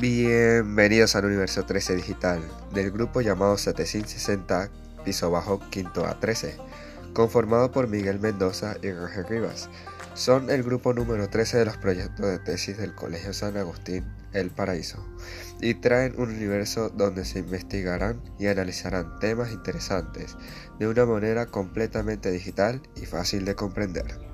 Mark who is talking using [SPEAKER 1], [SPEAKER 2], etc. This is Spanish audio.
[SPEAKER 1] Bienvenidos al universo 13 digital del grupo llamado 760 piso bajo quinto A13, conformado por Miguel Mendoza y Roger Rivas. Son el grupo número 13 de los proyectos de tesis del Colegio San Agustín El Paraíso y traen un universo donde se investigarán y analizarán temas interesantes de una manera completamente digital y fácil de comprender.